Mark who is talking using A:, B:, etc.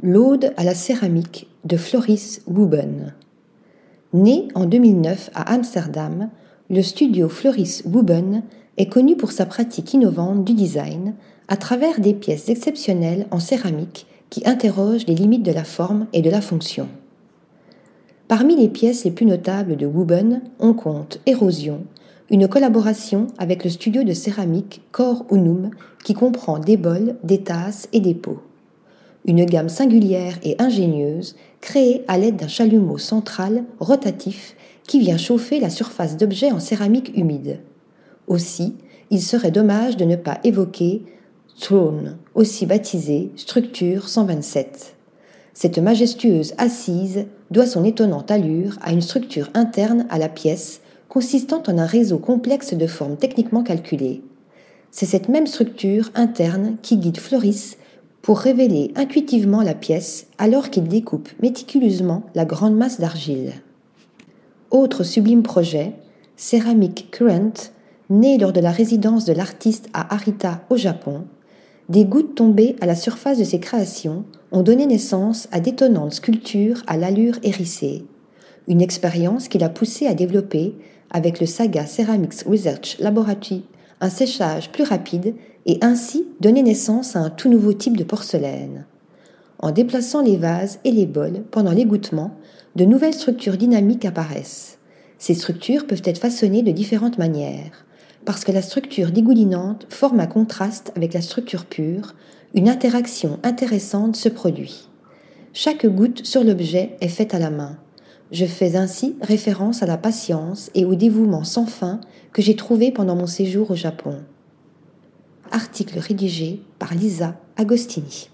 A: L'Aude à la céramique de Floris Wooben. Né en 2009 à Amsterdam, le studio Floris Wooben est connu pour sa pratique innovante du design à travers des pièces exceptionnelles en céramique qui interrogent les limites de la forme et de la fonction. Parmi les pièces les plus notables de Wooben, on compte Érosion, une collaboration avec le studio de céramique Cor Unum qui comprend des bols, des tasses et des pots une gamme singulière et ingénieuse créée à l'aide d'un chalumeau central rotatif qui vient chauffer la surface d'objets en céramique humide. Aussi, il serait dommage de ne pas évoquer Throne, aussi baptisée structure 127. Cette majestueuse assise doit son étonnante allure à une structure interne à la pièce consistant en un réseau complexe de formes techniquement calculées. C'est cette même structure interne qui guide Floris pour révéler intuitivement la pièce alors qu'il découpe méticuleusement la grande masse d'argile. Autre sublime projet, Ceramic Current, né lors de la résidence de l'artiste à Arita au Japon, des gouttes tombées à la surface de ses créations ont donné naissance à d'étonnantes sculptures à l'allure hérissée, une expérience qu'il a poussé à développer avec le Saga Ceramics Research Laboratory un séchage plus rapide et ainsi donner naissance à un tout nouveau type de porcelaine. En déplaçant les vases et les bols pendant l'égouttement, de nouvelles structures dynamiques apparaissent. Ces structures peuvent être façonnées de différentes manières. Parce que la structure dégoulinante forme un contraste avec la structure pure, une interaction intéressante se produit. Chaque goutte sur l'objet est faite à la main. Je fais ainsi référence à la patience et au dévouement sans fin que j'ai trouvé pendant mon séjour au Japon. Article rédigé par Lisa Agostini.